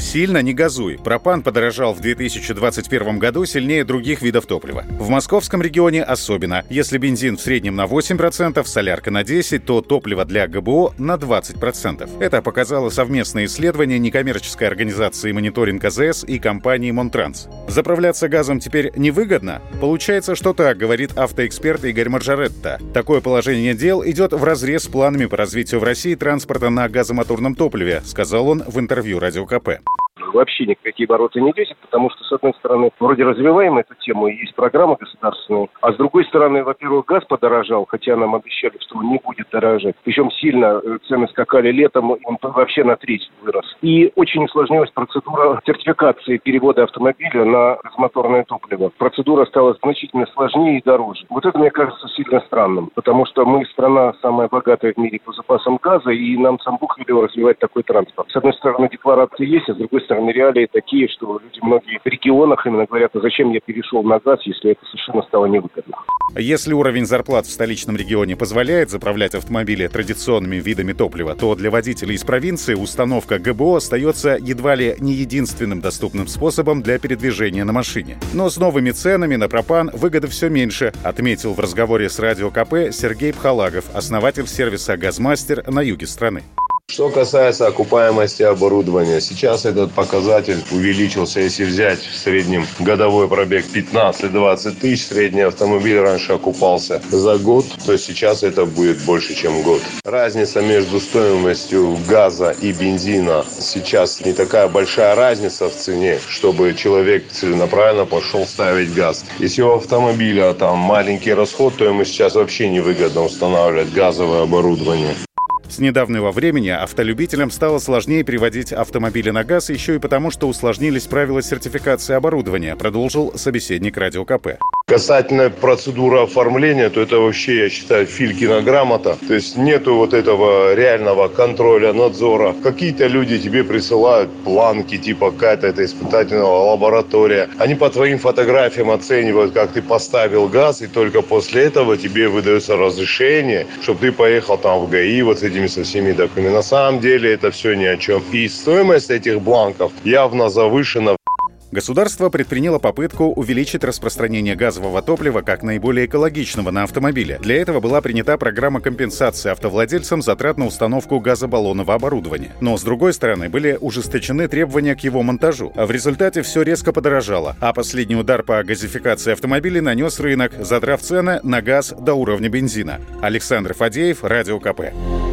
Сильно не газуй. Пропан подорожал в 2021 году сильнее других видов топлива. В московском регионе особенно. Если бензин в среднем на 8%, солярка на 10%, то топливо для ГБО на 20%. Это показало совместное исследование некоммерческой организации «Мониторинг АЗС» и компании «Монтранс». Заправляться газом теперь невыгодно? Получается, что так, говорит автоэксперт Игорь Маржаретта. Такое положение дел идет в разрез с планами по развитию в России транспорта на газомоторном топливе, сказал он в интервью Радио КП вообще никакие ворота не лезет, потому что, с одной стороны, вроде развиваем эту тему, и есть программы государственные, а с другой стороны, во-первых, газ подорожал, хотя нам обещали, что он не будет дорожать. Причем сильно э, цены скакали летом, он вообще на треть вырос. И очень усложнилась процедура сертификации перевода автомобиля на моторное топливо. Процедура стала значительно сложнее и дороже. Вот это, мне кажется, сильно странным, потому что мы страна самая богатая в мире по запасам газа, и нам сам Бог велел развивать такой транспорт. С одной стороны, декларации есть, а с другой стороны, стороны, реалии такие, что люди многие в регионах именно говорят, а зачем я перешел на газ, если это совершенно стало невыгодно. Если уровень зарплат в столичном регионе позволяет заправлять автомобили традиционными видами топлива, то для водителей из провинции установка ГБО остается едва ли не единственным доступным способом для передвижения на машине. Но с новыми ценами на пропан выгода все меньше, отметил в разговоре с Радио КП Сергей Пхалагов, основатель сервиса «Газмастер» на юге страны. Что касается окупаемости оборудования, сейчас этот показатель увеличился, если взять в среднем годовой пробег 15-20 тысяч, средний автомобиль раньше окупался за год, то сейчас это будет больше, чем год. Разница между стоимостью газа и бензина сейчас не такая большая разница в цене, чтобы человек целенаправленно пошел ставить газ. Если у автомобиля там маленький расход, то ему сейчас вообще невыгодно устанавливать газовое оборудование. С недавнего времени автолюбителям стало сложнее приводить автомобили на газ еще и потому, что усложнились правила сертификации оборудования, продолжил собеседник Радио КП. Касательно процедуры оформления, то это вообще, я считаю, Филькина грамота. То есть нету вот этого реального контроля, надзора. Какие-то люди тебе присылают планки, типа какая-то это испытательная лаборатория. Они по твоим фотографиям оценивают, как ты поставил газ, и только после этого тебе выдается разрешение, чтобы ты поехал там в ГАИ вот с этими со всеми документами. На самом деле это все ни о чем. И стоимость этих бланков явно завышена. Государство предприняло попытку увеличить распространение газового топлива как наиболее экологичного на автомобиле. Для этого была принята программа компенсации автовладельцам затрат на установку газобаллонного оборудования. Но, с другой стороны, были ужесточены требования к его монтажу. А в результате все резко подорожало, а последний удар по газификации автомобилей нанес рынок, задрав цены на газ до уровня бензина. Александр Фадеев, Радио КП.